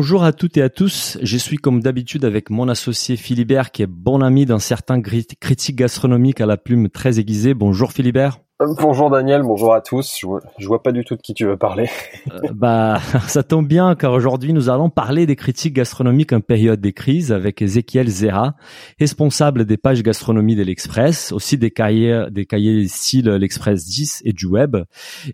Bonjour à toutes et à tous. Je suis comme d'habitude avec mon associé Philibert qui est bon ami d'un certain critique gastronomique à la plume très aiguisée. Bonjour Philibert. Bonjour Daniel, bonjour à tous. Je vois, vois pas du tout de qui tu veux parler. Euh, bah, ça tombe bien car aujourd'hui nous allons parler des critiques gastronomiques en période des crises avec Ezekiel Zera, responsable des pages gastronomie de l'Express, aussi des cahiers des cahiers style l'Express 10 et du web.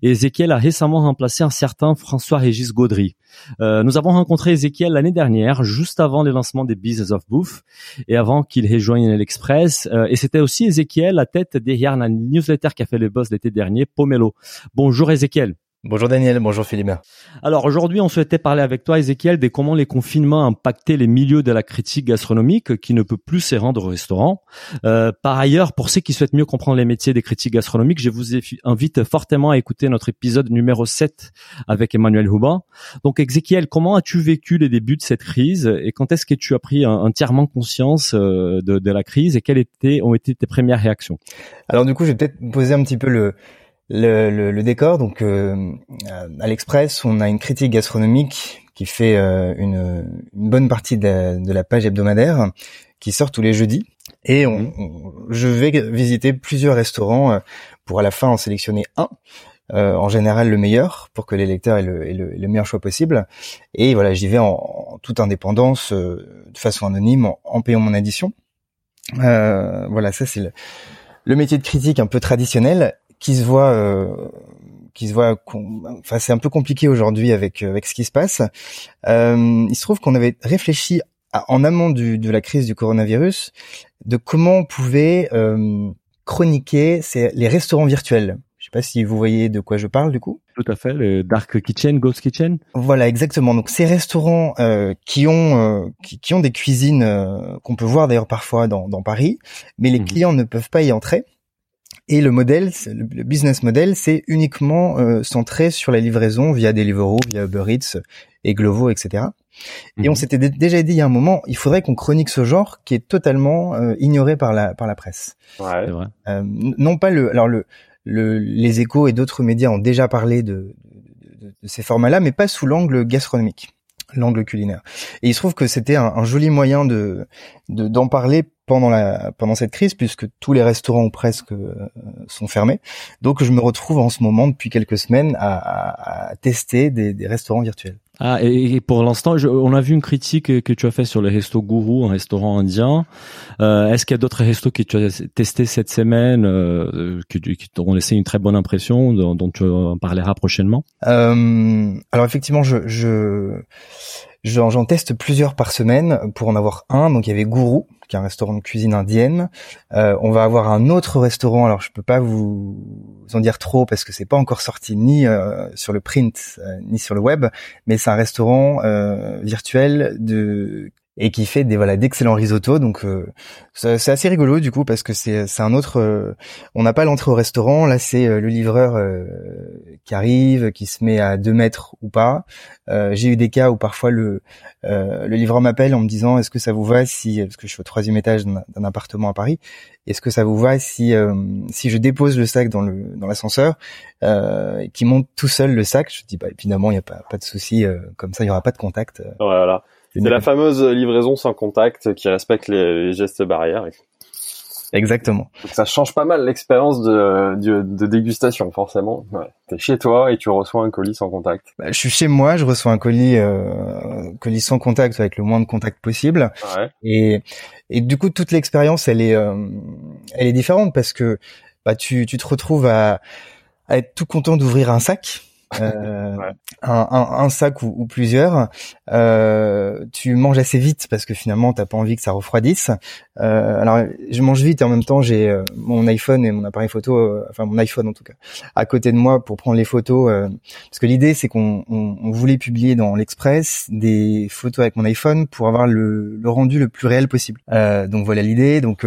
Et Ezekiel a récemment remplacé un certain François-Régis Gaudry. Euh, nous avons rencontré Ezekiel l'année dernière, juste avant le lancement des Business of Bouffe et avant qu'il rejoigne l'Express. Euh, et c'était aussi Ezekiel, la tête derrière la newsletter qui a fait le boss l'été dernier, Pomelo. Bonjour Ezekiel. Bonjour Daniel, bonjour Philippe. Alors aujourd'hui, on souhaitait parler avec toi, Ezekiel, de comment les confinements ont impacté les milieux de la critique gastronomique qui ne peut plus se rendre au restaurant. Euh, par ailleurs, pour ceux qui souhaitent mieux comprendre les métiers des critiques gastronomiques, je vous invite fortement à écouter notre épisode numéro 7 avec Emmanuel Houban. Donc Ezekiel, comment as-tu vécu les débuts de cette crise et quand est-ce que tu as pris entièrement conscience euh, de, de la crise et quelles étaient, ont été tes premières réactions? Alors du coup, je vais peut-être poser un petit peu le le, le, le décor. Donc, euh, à l'Express, on a une critique gastronomique qui fait euh, une, une, bonne partie de, de, la page hebdomadaire, qui sort tous les jeudis. Et on, mmh. je vais visiter plusieurs restaurants euh, pour à la fin en sélectionner un. Euh, en général le meilleur pour que les lecteurs aient le, le, meilleur choix possible. Et voilà, j'y vais en, en, toute indépendance, euh, de façon anonyme, en, en payant mon addition. Euh, voilà, ça c'est le, le, métier de critique un peu traditionnel qui se voit euh, qui se voit enfin c'est un peu compliqué aujourd'hui avec euh, avec ce qui se passe euh, il se trouve qu'on avait réfléchi en amont du, de la crise du coronavirus de comment on pouvait euh, chroniquer ces, les restaurants virtuels je sais pas si vous voyez de quoi je parle du coup. Tout à fait, le Dark Kitchen, Ghost Kitchen. Voilà, exactement. Donc ces restaurants euh, qui ont euh, qui, qui, ont des cuisines euh, qu'on peut voir d'ailleurs parfois dans, dans Paris, mais les mmh. clients ne peuvent pas y entrer. Et le modèle, le business model, c'est uniquement euh, centré sur la livraison via Deliveroo, via Uber Eats et Glovo, etc. Et on mhm. s'était déjà dit il y a un moment, il faudrait qu'on chronique ce genre qui est totalement euh, ignoré par la par la presse. Ouais. Vrai. Euh, non pas le, alors le, le les Échos et d'autres médias ont déjà parlé de, de, de ces formats-là, mais pas sous l'angle gastronomique l'angle culinaire. Et il se trouve que c'était un, un, joli moyen de d'en parler pendant la pendant cette crise puisque tous les restaurants ou presque euh, sont fermés. Donc je me retrouve en ce moment depuis quelques semaines à, à, tester des, des, restaurants virtuels. Ah et, pour l'instant, on a vu une critique que tu as fait sur le resto Gourou, un restaurant indien. Euh, Est-ce qu'il y a d'autres restos que tu as testés cette semaine euh, qui, qui t'ont laissé une très bonne impression, dont, dont tu en parleras prochainement? Euh, Alors effectivement, je, je j'en teste plusieurs par semaine pour en avoir un. Donc il y avait Gourou qui est un restaurant de cuisine indienne. Euh, on va avoir un autre restaurant. Alors je peux pas vous en dire trop parce que c'est pas encore sorti ni euh, sur le print euh, ni sur le web, mais c'est un restaurant virtuel de et qui fait des voilà d'excellents risottos. Donc euh, c'est assez rigolo du coup parce que c'est c'est un autre. Euh, on n'a pas l'entrée au restaurant. Là c'est euh, le livreur qui arrive, qui se met à deux mètres ou pas. J'ai eu des cas où parfois le le livreur m'appelle en me disant est-ce que ça vous va si parce que je suis au troisième étage d'un appartement à Paris. Est-ce que ça vous va si si je dépose le sac dans le dans l'ascenseur qui monte tout seul le sac? Je dis bah évidemment il y a pas pas de souci comme ça il y aura pas de contact. Voilà. C'est la fameuse livraison sans contact qui respecte les, gestes barrières. Exactement. Donc ça change pas mal l'expérience de, de, dégustation, forcément. Ouais. T'es chez toi et tu reçois un colis sans contact. Bah, je suis chez moi, je reçois un colis, euh, colis sans contact avec le moins de contact possible. Ouais. Et, et du coup, toute l'expérience, elle est, euh, elle est différente parce que bah, tu, tu te retrouves à, à être tout content d'ouvrir un sac euh, un, un, sac ou, ou plusieurs. Euh, tu manges assez vite parce que finalement t'as pas envie que ça refroidisse. Euh, alors je mange vite et en même temps j'ai euh, mon iPhone et mon appareil photo, euh, enfin mon iPhone en tout cas, à côté de moi pour prendre les photos. parce que l'idée c'est qu'on on, on voulait publier dans l'Express des photos avec mon iPhone pour avoir le, le rendu le plus réel possible. donc voilà l'idée. Donc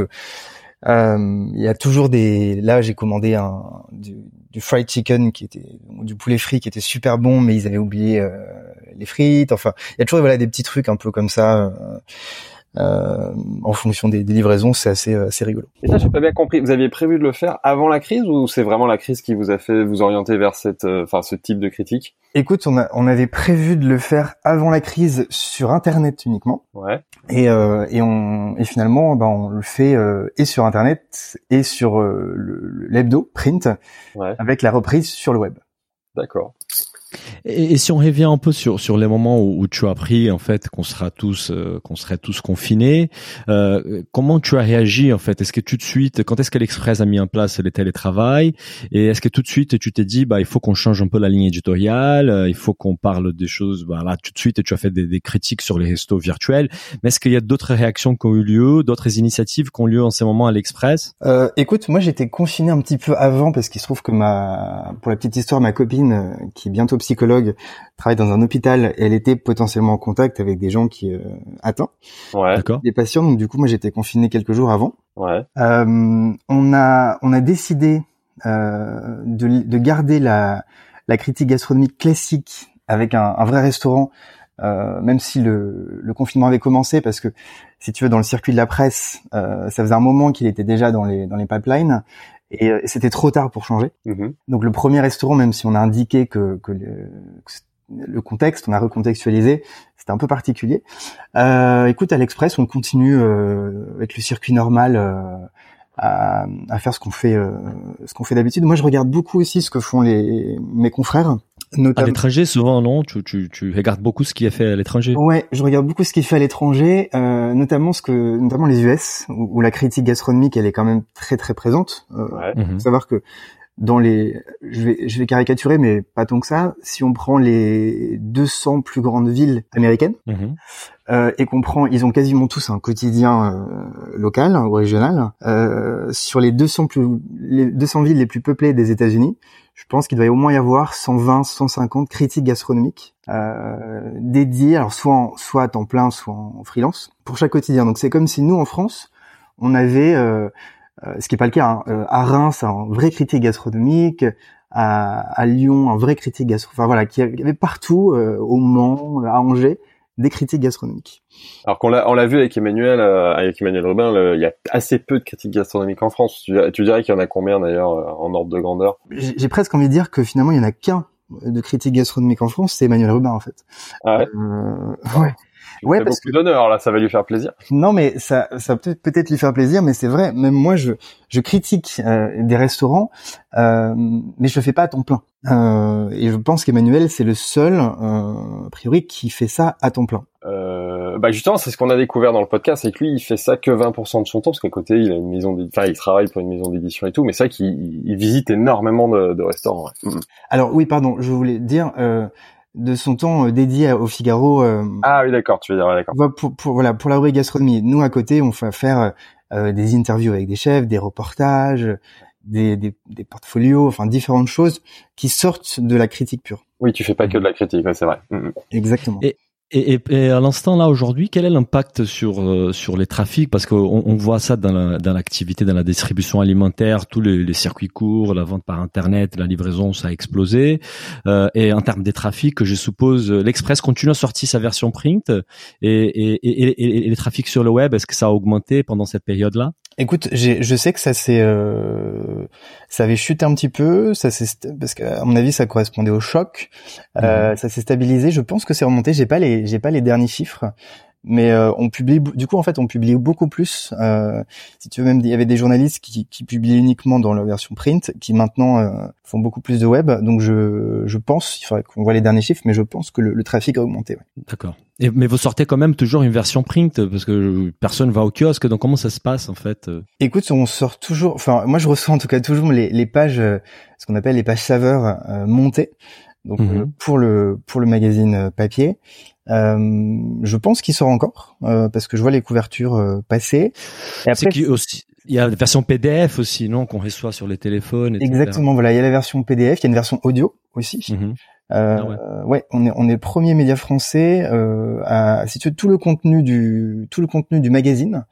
il y a toujours des. Là, j'ai commandé un du, du, fried chicken qui était du poulet frit qui était super bon, mais ils avaient oublié euh, les frites. Enfin, il y a toujours voilà des petits trucs un peu comme ça. Euh, euh, en fonction des, des livraisons, c'est assez, euh, assez rigolo. Et ça, j'ai pas bien compris. Vous aviez prévu de le faire avant la crise ou c'est vraiment la crise qui vous a fait vous orienter vers cette, euh, enfin, ce type de critique? Écoute, on, a, on avait prévu de le faire avant la crise sur Internet uniquement. Ouais. Et, euh, et, on, et finalement, ben, on le fait et sur Internet et sur l'hebdo print, ouais. avec la reprise sur le web. D'accord. Et, si on revient un peu sur sur les moments où, tu as appris en fait qu'on sera tous euh, qu'on serait tous confinés, euh, comment tu as réagi en fait? Est-ce que tout de suite, quand est-ce que l'Express a mis en place le télétravail? Et est-ce que tout de suite tu t'es dit bah il faut qu'on change un peu la ligne éditoriale, euh, il faut qu'on parle des choses. Bah là tout de suite tu as fait des, des critiques sur les restos virtuels. Mais est-ce qu'il y a d'autres réactions qui ont eu lieu, d'autres initiatives qui ont lieu en ces moments à l'Express? Euh, Écoute, moi j'étais confiné un petit peu avant parce qu'il se trouve que ma pour la petite histoire ma copine euh, qui est bientôt psychologue, travaille dans un hôpital et elle était potentiellement en contact avec des gens qui euh, ouais. des patients. Donc du coup, moi j'étais confiné quelques jours avant. Ouais. Euh, on a on a décidé euh, de, de garder la la critique gastronomique classique avec un, un vrai restaurant, euh, même si le, le, confinement avait commencé, parce que si tu veux, dans le circuit de la presse, euh, ça faisait un moment qu'il était déjà dans les dans les pipelines et euh, c'était trop tard pour changer. Mm-hmm. Donc le premier restaurant, même si on a indiqué que, que, le, le, contexte, on a recontextualisé, c'était un peu particulier. Euh, écoute, à l'Express, on continue euh, avec le circuit normal euh, à, à, faire ce qu'on fait, euh, ce qu'on fait d'habitude. Moi, je regarde beaucoup aussi ce que font les mes confrères. Notamment... À l'étranger, souvent, non? Tu, tu, tu regardes beaucoup ce qui est fait à l'étranger? Ouais, je regarde beaucoup ce qui est fait à l'étranger, euh, notamment ce que, notamment les US, où, où, la critique gastronomique, elle est quand même très très présente. Euh, ouais. faut mhm. savoir que dans les, je vais, je vais caricaturer, mais pas tant que ça. Si on prend les 200 plus grandes villes américaines mhm. euh, et qu'on prend, ils ont quasiment tous un quotidien euh, local ou régional. Euh, sur les 200 plus, les 200 villes les plus peuplées des États-Unis, je pense qu'il doit au moins y avoir 120, 150 critiques gastronomiques euh, dédiées, alors soit en, soit à temps plein, soit en freelance pour chaque quotidien. Donc c'est comme si nous en France, on avait, euh, euh, ce qui est pas le cas, hein, euh, à Reims un vrai critique gastronomique, à, à, Lyon un vrai critique gastronomique, enfin voilà, qui avait partout, euh, au Mans, à Angers, des critiques gastronomiques. Alors qu'on l'a, on l'a vu avec Emmanuel, euh, avec Emmanuel Robin, il y a assez peu de critiques gastronomiques en France. Tu, tu dirais qu'il y en a combien d'ailleurs euh, en ordre de grandeur? J'ai presque envie de dire que finalement il y en a qu'un de critiques gastronomiques en France, c'est Emmanuel Rubin en fait. Ah ouais? Euh, ouais. Ouais, parce beaucoup que d'honneur là, ça va lui faire plaisir. Non, mais ça, ça peut peut-être lui faire plaisir, mais c'est vrai. Même moi, je, je critique euh, des restaurants, euh, mais je le fais pas à temps plein. Euh, et je pense qu'Emmanuel, c'est le seul, euh, a priori, qui fait ça à temps plein. Euh, bah justement, c'est ce qu'on a découvert dans le podcast, c'est que lui, il fait ça que 20% de son temps, parce qu'à côté, il a une maison, enfin, il travaille pour une maison d'édition et tout, mais c'est vrai qu'il il visite énormément de, de restaurants. Ouais. Mm. Alors oui, pardon, je voulais dire. De son temps euh, dédié au Figaro. Euh, ah oui, d'accord, tu veux dire, d'accord. Pour, pour, voilà, pour la rubrique gastronomie. Nous, à côté, on fait faire euh, des interviews avec des chefs, des reportages, des, des, des, portfolios, enfin différentes choses qui sortent de la critique pure. Oui, tu fais pas que de la critique, ouais, c'est vrai. Mm, Exactement. Et, et, et, à l'instant là aujourd'hui, quel est l'impact sur euh, sur les trafics? Parce qu'on on voit ça dans la, dans l'activité, dans la distribution alimentaire, tous les, les, circuits courts, la vente par internet, la livraison, ça a explosé. Euh, et en termes des trafics, je suppose l'Express continue à sortir sa version print. Et, et, les trafics sur le web, est-ce que ça a augmenté pendant cette période-là? Écoute, je sais que ça s'est, euh, ça avait chuté un petit peu, ça s'est, parce qu'à mon avis, ça correspondait au choc. Euh, mhm. Ça s'est stabilisé. Je pense que c'est remonté. J'ai pas les, j'ai pas les derniers chiffres, mais euh, on publie. Du coup, en fait, on publie beaucoup plus. Euh, si tu veux, même il y avait des journalistes qui, qui publiaient uniquement dans la version print, qui maintenant euh, font beaucoup plus de web. Donc, je, je pense, il faudrait qu'on voit les derniers chiffres, mais je pense que le, le trafic a augmenté. Ouais. D'accord. Et, mais vous sortez quand même toujours une version print parce que personne va au kiosque. Donc comment ça se passe en fait Écoute, on sort toujours. Enfin, moi je reçois en tout cas toujours les, les pages, ce qu'on appelle les pages saveurs euh, montées. Donc mhm. pour le pour le magazine papier. je pense qu'il sort encore parce que je vois les couvertures passer. Et après, aussi, il y a la version PDF aussi, non, qu'on reçoit sur les téléphones. Etc. Exactement, voilà, il y a la version PDF, il y a une version audio aussi. Euh, ah ouais. on est on est le premier média français euh, à si tu veux, tout le contenu du tout le contenu du magazine,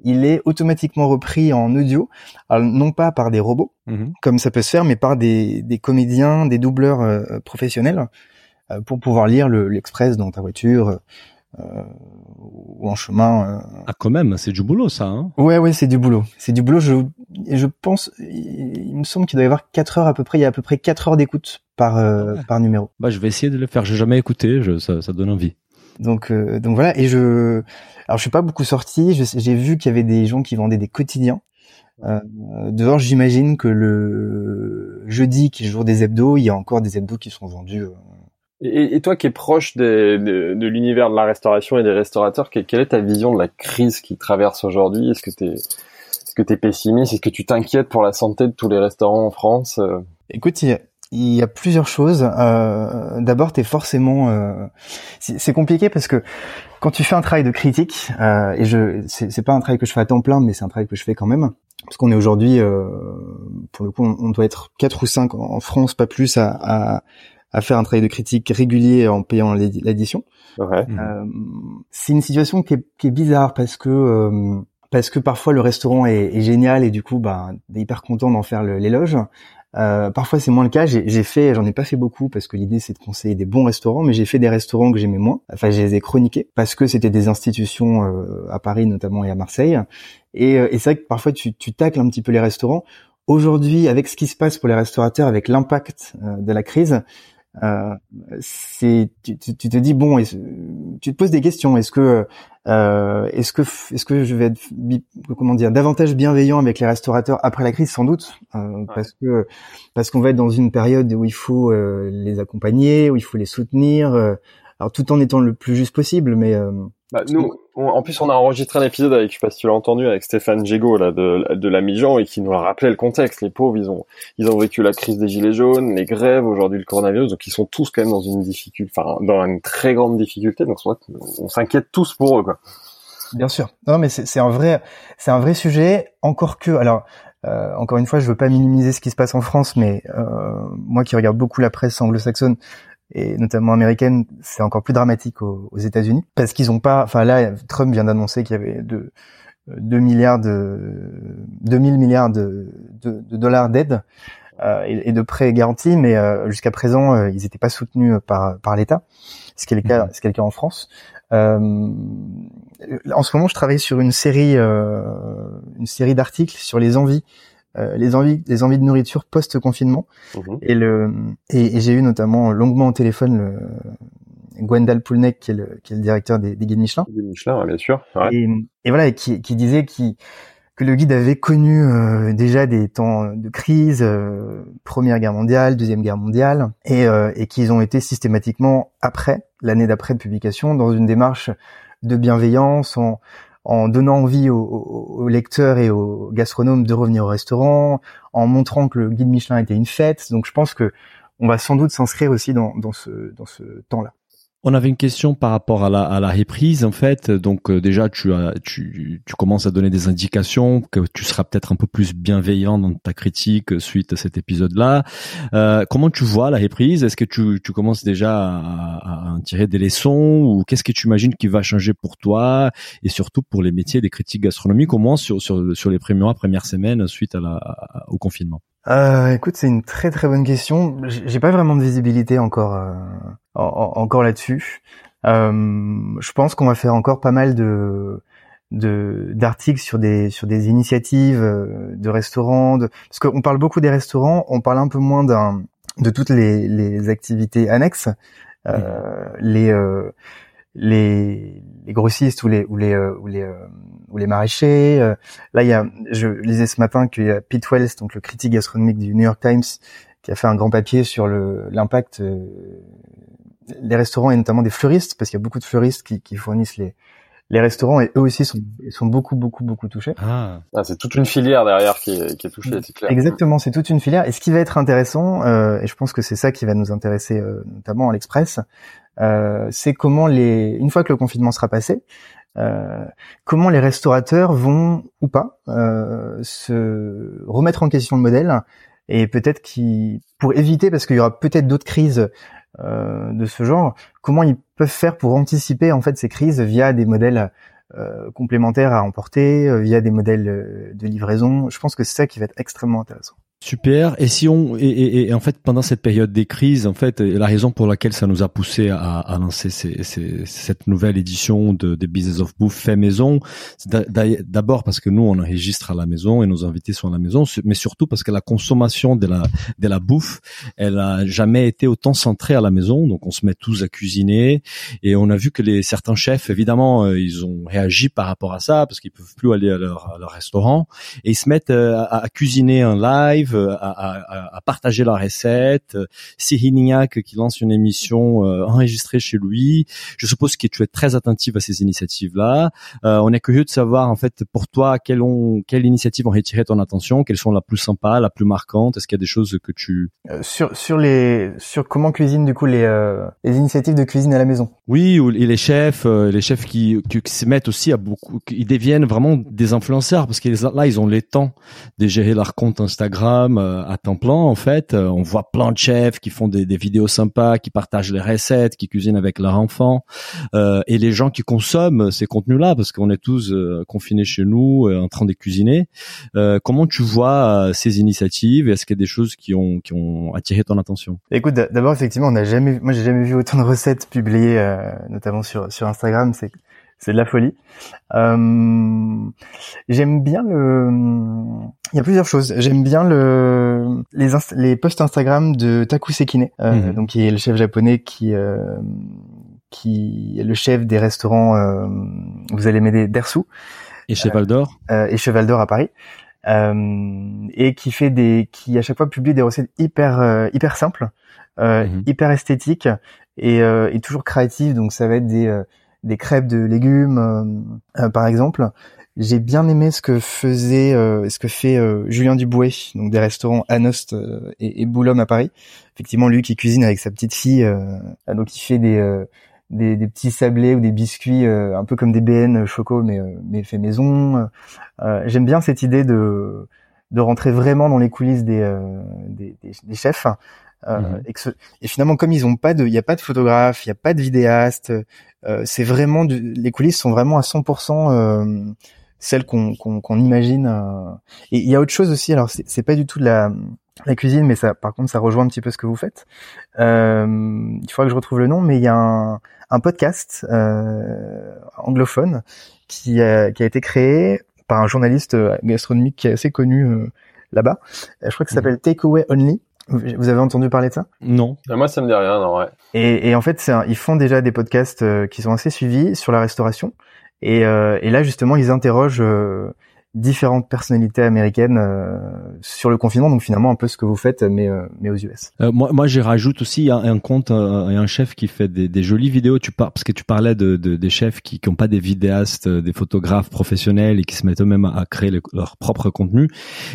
il est automatiquement repris en audio, alors non pas par des robots mhm. comme ça peut se faire, mais par des des comédiens, des doubleurs euh, professionnels euh, pour pouvoir lire l'express dans ta voiture. Euh, ou en chemin. Ah quand même, c'est du boulot ça. Hein ouais ouais, c'est du boulot. C'est du boulot. Je je pense, il, me semble qu'il doit y avoir 4 heures à peu près. Il y a à peu près 4 heures d'écoute par ah par numéro. Bah je vais essayer de le faire. J'ai jamais écouté. Je, ça, ça donne envie. Donc donc voilà. Et je alors je suis pas beaucoup sorti. J'ai vu qu'il y avait des gens qui vendaient des quotidiens. Euh, dehors, j'imagine que le jeudi, qui est le jour des hebdos, il y a encore des hebdos qui sont vendus et, et, toi qui es proche de, de l'univers de la restauration et des restaurateurs, quelle est ta vision de la crise qui traverse aujourd'hui? Est-ce que tu es, est-ce que es pessimiste? Est-ce que tu t'inquiètes pour la santé de tous les restaurants en France euh? Écoute, il y, a, plusieurs choses. Euh, D'abord, tu es forcément... Euh, c'est compliqué parce que quand tu fais un travail de critique, euh, et je c'est pas un travail que je fais à temps plein, mais c'est un travail que je fais quand même, parce qu'on est aujourd'hui, euh, pour le coup, on, doit être quatre ou cinq en France, pas plus, à, à à faire un travail de critique régulier en payant l'édition. Ouais. Euh, c'est une situation qui est, qui est, bizarre parce que euh, parce que parfois le restaurant est, est génial et du coup bah est hyper content d'en faire l'éloge. Euh, parfois c'est moins le cas. J'ai fait, j'en ai pas fait beaucoup parce que l'idée c'est de conseiller des bons restaurants, mais j'ai fait des restaurants que j'aimais moins. Enfin, je les ai chroniqués parce que c'était des institutions euh, à Paris notamment et à Marseille. Et, euh, et c'est vrai que parfois tu, tu tacles un petit peu les restaurants. Aujourd'hui, avec ce qui se passe pour les restaurateurs, avec l'impact de la crise, euh, c'est tu, tu, te dis bon, tu te poses des questions. Est-ce que euh, est-ce que est-ce que je vais être comment dire davantage bienveillant avec les restaurateurs après la crise sans doute euh, parce que parce qu'on va être dans une période où il faut euh, les accompagner, où il faut les soutenir, euh, alors tout en étant le plus juste possible, mais bah, nous, en plus, on a enregistré un épisode avec, je sais pas si tu l'as entendu, avec Stéphane Gégaud là de, de la Mijan et qui nous a rappelé le contexte. Les pauvres, ils ont, ils ont vécu la crise des gilets jaunes, les grèves, aujourd'hui le coronavirus, donc ils sont tous quand même dans une difficulté, enfin dans une très grande difficulté. Donc on s'inquiète tous pour eux, quoi. Bien sûr. Non, mais c'est un vrai, c'est un vrai sujet. Encore que, alors. Euh, encore une fois, je veux pas minimiser ce qui se passe en France, mais euh, moi qui regarde beaucoup la presse anglo-saxonne, et notamment américaine, c'est encore plus dramatique aux, États-Unis parce qu'ils ont pas. Enfin là, Trump vient d'annoncer qu'il y avait de 2 milliards de 2000 milliards de, de, de dollars d'aide euh, et, de prêts garantis, mais euh, jusqu'à présent, euh, ils n'étaient pas soutenus par par l'État, ce qui est le cas, mhm. ce qui est le cas en France. Euh, en ce moment, je travaille sur une série, une série d'articles sur les envies euh, les envies, les envies de nourriture post confinement. Mhm. Et le et, j'ai eu notamment longuement au téléphone le Gwendal Poulnek, qui est le, qui est le directeur des, des guides Michelin. Michelin, bien sûr. Ouais. Et, et, voilà, qui, qui disait qui, que le guide avait connu euh, déjà des temps de crise, euh, Première Guerre mondiale, Deuxième Guerre mondiale, et, euh, et qu'ils ont été systématiquement après, l'année d'après de publication, dans une démarche de bienveillance, en, en donnant envie aux, lecteurs et aux gastronomes de revenir au restaurant, en montrant que le guide Michelin était une fête. Donc je pense que on va sans doute s'inscrire aussi dans, dans ce, dans ce temps-là. On avait une question par rapport à la, à la reprise en fait. Donc euh, déjà tu as tu, tu commences à donner des indications que tu seras peut-être un peu plus bienveillant dans ta critique suite à cet épisode-là. Euh, comment tu vois la reprise? Est-ce que tu, tu commences déjà à, à, en tirer des leçons ou qu'est-ce que tu imagines qui va changer pour toi et surtout pour les métiers des critiques gastronomiques au moins sur sur, sur les premiers mois, premières semaines suite à la, au confinement? Euh, écoute, c'est une très très bonne question. J'ai pas vraiment de visibilité encore euh, encore là-dessus. Euh, je pense qu'on va faire encore pas mal de d'articles sur des sur des initiatives euh, de restaurants de, parce qu'on parle beaucoup des restaurants on parle un peu moins d'un de toutes les, les activités annexes euh, les les les grossistes ou les ou les ou les ou les maraîchers là il y a je lisais ce matin qu'il y a Pete Wells donc le critique gastronomique du New York Times qui a fait un grand papier sur le l'impact les restaurants et notamment des fleuristes, parce qu'il y a beaucoup de fleuristes qui, qui fournissent les, les restaurants et eux aussi sont, sont beaucoup beaucoup beaucoup touchés. Ah, ah c'est toute une filière derrière qui est, qui est touchée, c'est clair. Exactement, c'est toute une filière. Et ce qui va être intéressant, euh, et je pense que c'est ça qui va nous intéresser euh, notamment à l'Express, euh, c'est comment les, une fois que le confinement sera passé, euh, comment les restaurateurs vont ou pas euh, se remettre en question le modèle et peut-être qui pour éviter parce qu'il y aura peut-être d'autres crises euh, de ce genre, comment ils peuvent faire pour anticiper en fait ces crises via des modèles euh, complémentaires à emporter, euh, via des modèles de livraison? Je pense que c'est ça qui va être extrêmement intéressant. Super. Et si on et, et, en fait pendant cette période des crises, en fait, la raison pour laquelle ça nous a poussé à, à lancer ces, ces, cette nouvelle édition de, de Business of Bouffe fait maison, d'abord parce que nous on enregistre à la maison et nos invités sont à la maison, mais surtout parce que la consommation de la de la bouffe, elle a jamais été autant centrée à la maison. Donc on se met tous à cuisiner et on a vu que les certains chefs, évidemment, euh, ils ont réagi par rapport à ça parce qu'ils peuvent plus aller à leur, à leur restaurant et ils se mettent euh, à, à cuisiner en live euh, à, à, partager la recette. Cyril qui lance une émission euh, enregistrée chez lui. Je suppose que tu es très attentive à ces initiatives-là. Euh, on est curieux de savoir en fait pour toi quelles ont quelles initiatives ont retiré ton attention, quelles sont la plus sympa, la plus marquante. Est-ce qu'il y a des choses que tu sur sur les sur comment cuisine du coup les les initiatives de cuisine à la maison. Oui, ou les chefs, les chefs qui, qui, se mettent aussi à beaucoup, ils deviennent vraiment des influenceurs parce que là ils ont les temps de gérer leur compte Instagram euh, à temps plein en fait. Euh, on voit plein de chefs qui font des, des, vidéos sympas, qui partagent les recettes, qui cuisinent avec leurs enfants, euh, et les gens qui consomment ces contenus-là, parce qu'on est tous confinés chez nous, en train de cuisiner. comment tu vois ces initiatives? Est-ce qu'il y a des choses qui ont qui ont attiré ton attention? Écoute, d'abord effectivement, on n'a jamais, moi j'ai jamais vu autant de recettes publiées, notamment sur sur Instagram. C'est c'est de la folie. Euh, j'aime bien le. Il y a plusieurs choses. J'aime bien le les les posts Instagram de Taku Sekine, euh, mhm. donc qui est le chef japonais qui euh, qui est le chef des restaurants. Euh, vous allez m'aider Dersu. Et Cheval d'Or. et Cheval d'Or à Paris. et qui fait des qui à chaque fois publie des recettes hyper hyper simples, mhm. hyper esthétiques et, et toujours créatives. Donc ça va être des des crêpes de légumes, euh, euh, par exemple. J'ai bien aimé ce que faisait, euh, ce que fait Julien Dubouet, donc des restaurants Anost et, et Boulogne à Paris. Effectivement, lui qui cuisine avec sa petite fille, donc il fait des, des, des petits sablés ou des biscuits un peu comme des BN choco, mais mais fait maison. J'aime bien cette idée de de rentrer vraiment dans les coulisses des, des, des, chefs. Euh, et, que et finalement, comme ils ont pas de, il y a pas de photographe, il y a pas de vidéaste, euh, c'est vraiment les coulisses sont vraiment à 100% euh, celles qu'on qu'on imagine. Euh. Et il y a autre chose aussi. Alors c'est pas du tout de la la cuisine, mais ça, par contre, ça rejoint un petit peu ce que vous faites. Euh, il faudra que je retrouve le nom, mais il y a un, un podcast euh, anglophone qui a, qui a été créé par un journaliste gastronomique qui est assez connu euh, là-bas. Je crois que ça s'appelle mhm. Takeaway Only. Vous avez entendu parler de ça? Non. Euh, moi, ça me dit rien, non, ouais. Et, et en fait, ils font déjà des podcasts euh, qui sont assez suivis sur la restauration. Et, euh, et là, justement, ils interrogent différentes personnalités américaines euh, sur le confinement, donc finalement un peu ce que vous faites, mais euh, mais aux US. Euh, moi, moi, j'y rajoute aussi un, un compte et un chef qui fait des, des jolies vidéos. Tu par, parce que tu parlais de, de des chefs qui n'ont pas des vidéastes, des photographes professionnels et qui se mettent eux-mêmes à, créer leur propre contenu.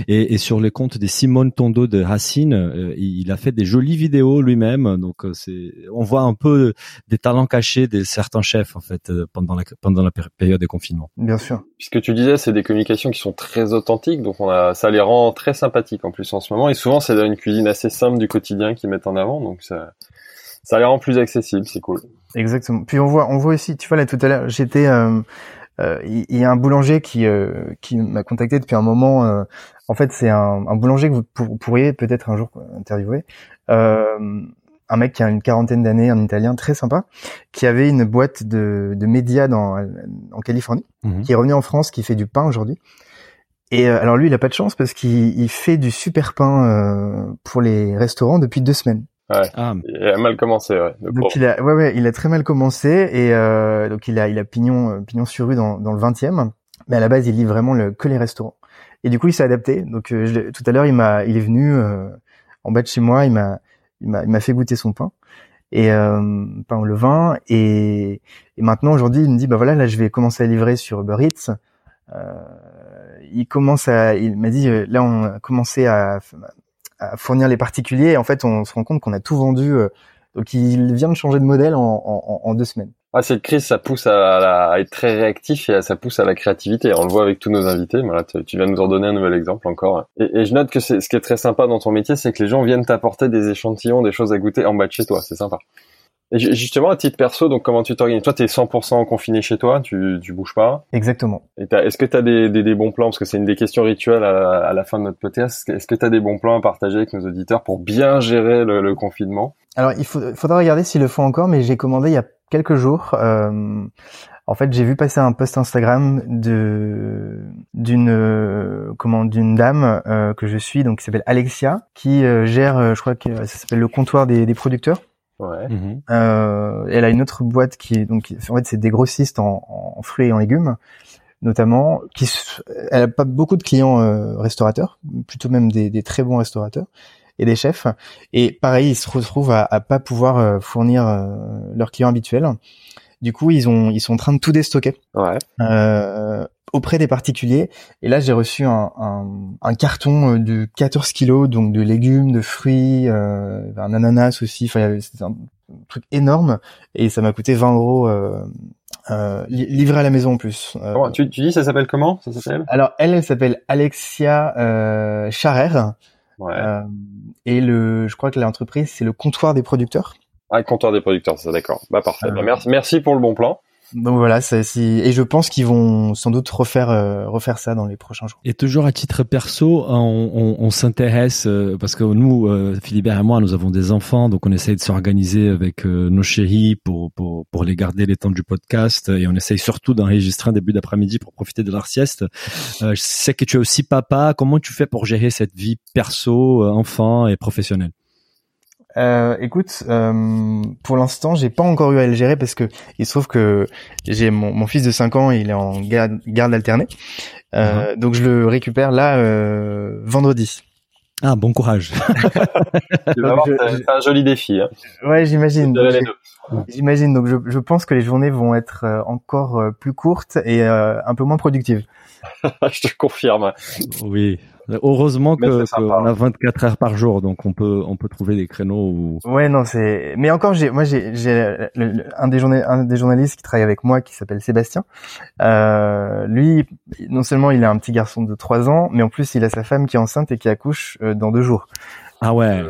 Et, et, sur les comptes des Simone Tondo de Racine, il a fait des jolies vidéos lui-même. Donc c'est, on voit un peu des talents cachés de certains chefs en fait pendant la pendant la période des confinements. Bien sûr. Puisque tu disais, c'est des communications qui sont très authentiques, donc on a, ça les rend très sympathiques en plus en ce moment. Et souvent, c'est une cuisine assez simple du quotidien qu'ils mettent en avant, donc ça, ça les rend plus accessibles, c'est cool. Exactement. Puis on voit, on voit aussi, tu vois là tout à l'heure, j'étais, euh, euh, il y, a un boulanger qui euh, qui m'a contacté depuis un moment. en fait, c'est un, un, boulanger que vous, pourriez peut-être un jour interviewer un mec qui a une quarantaine d'années, un Italien très sympa, qui avait une boîte de, de médias dans, en Californie, mhm. qui est revenu en France, qui fait du pain aujourd'hui. Et euh, alors lui, il a pas de chance parce qu'il fait du super pain euh, pour les restaurants depuis deux semaines. Ouais. Ah. Il a mal commencé, ouais. Donc il a, ouais, ouais, il a très mal commencé et euh, donc il a, il a pignon, euh, pignon sur rue dans, dans le 20e. Mais à la base, il livre vraiment le, que les restaurants. Et du coup, il s'est adapté. Donc je, tout à l'heure, il m'a, il est venu en bas de chez moi, il m'a, il m'a fait goûter son pain. et pain au levain. Et, et maintenant aujourd'hui, il me dit bah voilà, là je vais commencer à livrer sur Uber Eats. il commence à, il m'a dit là on a commencé à, à, fournir les particuliers. Et en fait, on se rend compte qu'on a tout vendu. donc il vient de changer de modèle en, en, en deux semaines. Ah, cette crise, ça pousse à, être très réactif et ça pousse à la créativité. On le voit avec tous nos invités. Voilà, tu viens nous en donner un nouvel exemple encore. Et, je note que ce qui est très sympa dans ton métier, c'est que les gens viennent t'apporter des échantillons, des choses à goûter en bas de chez toi. C'est sympa. Et justement, à titre perso, donc comment tu t'organises? Toi, tu es 100% confiné chez toi, tu, tu bouges pas? Exactement. Est-ce que tu as des, des, bons plans? Parce que c'est une des questions rituelles à, la fin de notre podcast. Est-ce que tu as des bons plans à partager avec nos auditeurs pour bien gérer le, confinement? Alors, il faudra regarder s'ils le font encore, mais j'ai commandé il y a quelques jours. Euh, en fait, j'ai vu passer un post Instagram de d'une euh, comment d'une dame euh, que je suis, donc qui s'appelle Alexia, qui gère, je crois que ça s'appelle le comptoir des, des producteurs. Ouais. Mhm. elle a une autre boîte qui est donc en fait c'est des grossistes en, en, fruits et en légumes notamment qui elle a pas beaucoup de clients restaurateurs plutôt même des, des, très bons restaurateurs et des chefs. Et pareil, ils se retrouvent à, à pas pouvoir euh, fournir euh, leurs clients habituels. Du coup, ils ont, ils sont en train de tout déstocker ouais. Euh, auprès des particuliers. Et là, j'ai reçu un, un, un, carton de 14 kilos, donc de légumes, de fruits, euh, un ananas aussi. Enfin, c'était un truc énorme et ça m'a coûté 20 euros. Euh, euh, livré à la maison en plus. Euh, tu, tu dis ça s'appelle comment Ça s'appelle? Alors elle, elle s'appelle Alexia euh. Ouais. Euh, et le, je crois que l'entreprise, c'est le comptoir des producteurs. Ah, le comptoir des producteurs, ça d'accord. Bah parfait. Bah, merci, merci pour le bon plan. Donc voilà, ça, et je pense qu'ils vont sans doute refaire euh, refaire ça dans les prochains jours. Et toujours à titre perso, on, on, on s'intéresse euh, parce que nous, euh, Philibert et moi, nous avons des enfants, donc on essaye de s'organiser avec nos chéris pour, pour pour les garder les temps du podcast et on essaye surtout d'enregistrer un début d'après-midi pour profiter de leur sieste. je sais que tu es aussi papa. Comment tu fais pour gérer cette vie perso, enfant et professionnelle? Euh, écoute, euh, pour l'instant, j'ai pas encore eu à le gérer parce que il se trouve que j'ai mon, mon, fils de 5 ans, il est en garde, garde alternée, euh, uh-huh. donc je le récupère là euh, vendredi. Ah, bon courage. c'est un joli défi. Hein. Ouais, j'imagine. J'imagine. Donc, je, je, pense que les journées vont être euh, encore euh, plus courtes et un peu moins productives. je te confirme. Oui, Heureusement que qu'on a 24 heures par jour, donc on peut on peut trouver des créneaux où. Ouais, non, c'est. Mais encore, j'ai moi j'ai j'ai un des un des journalistes qui travaille avec moi qui s'appelle Sébastien. Euh, lui, non seulement il a un petit garçon de 3 ans, mais en plus il a sa femme qui est enceinte et qui accouche euh, dans deux jours. Ah ouais.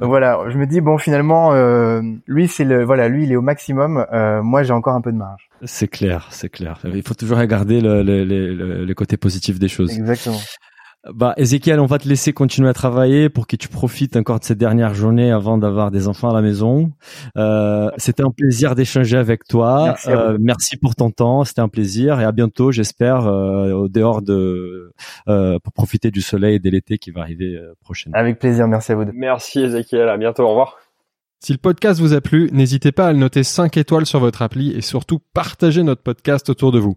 Donc voilà, je me dis bon finalement euh, lui c'est le voilà lui il est au maximum. Euh, moi j'ai encore un peu de marge. C'est clair, c'est clair. Il faut toujours regarder le, le, le, le côté positif des choses. Exactement. Bah, Ezekiel, on va te laisser continuer à travailler pour que tu profites encore de cette dernière journée avant d'avoir des enfants à la maison. Euh, c'était un plaisir d'échanger avec toi. Merci, euh, merci, pour ton temps. C'était un plaisir et à bientôt, j'espère, euh, au dehors de euh, pour profiter du soleil et de l'été qui va arriver euh, prochainement. Avec plaisir. Merci à vous. Merci Ezekiel. À bientôt. Au revoir. Si le podcast vous a plu, n'hésitez pas à le noter 5 étoiles sur votre appli et surtout partagez notre podcast autour de vous.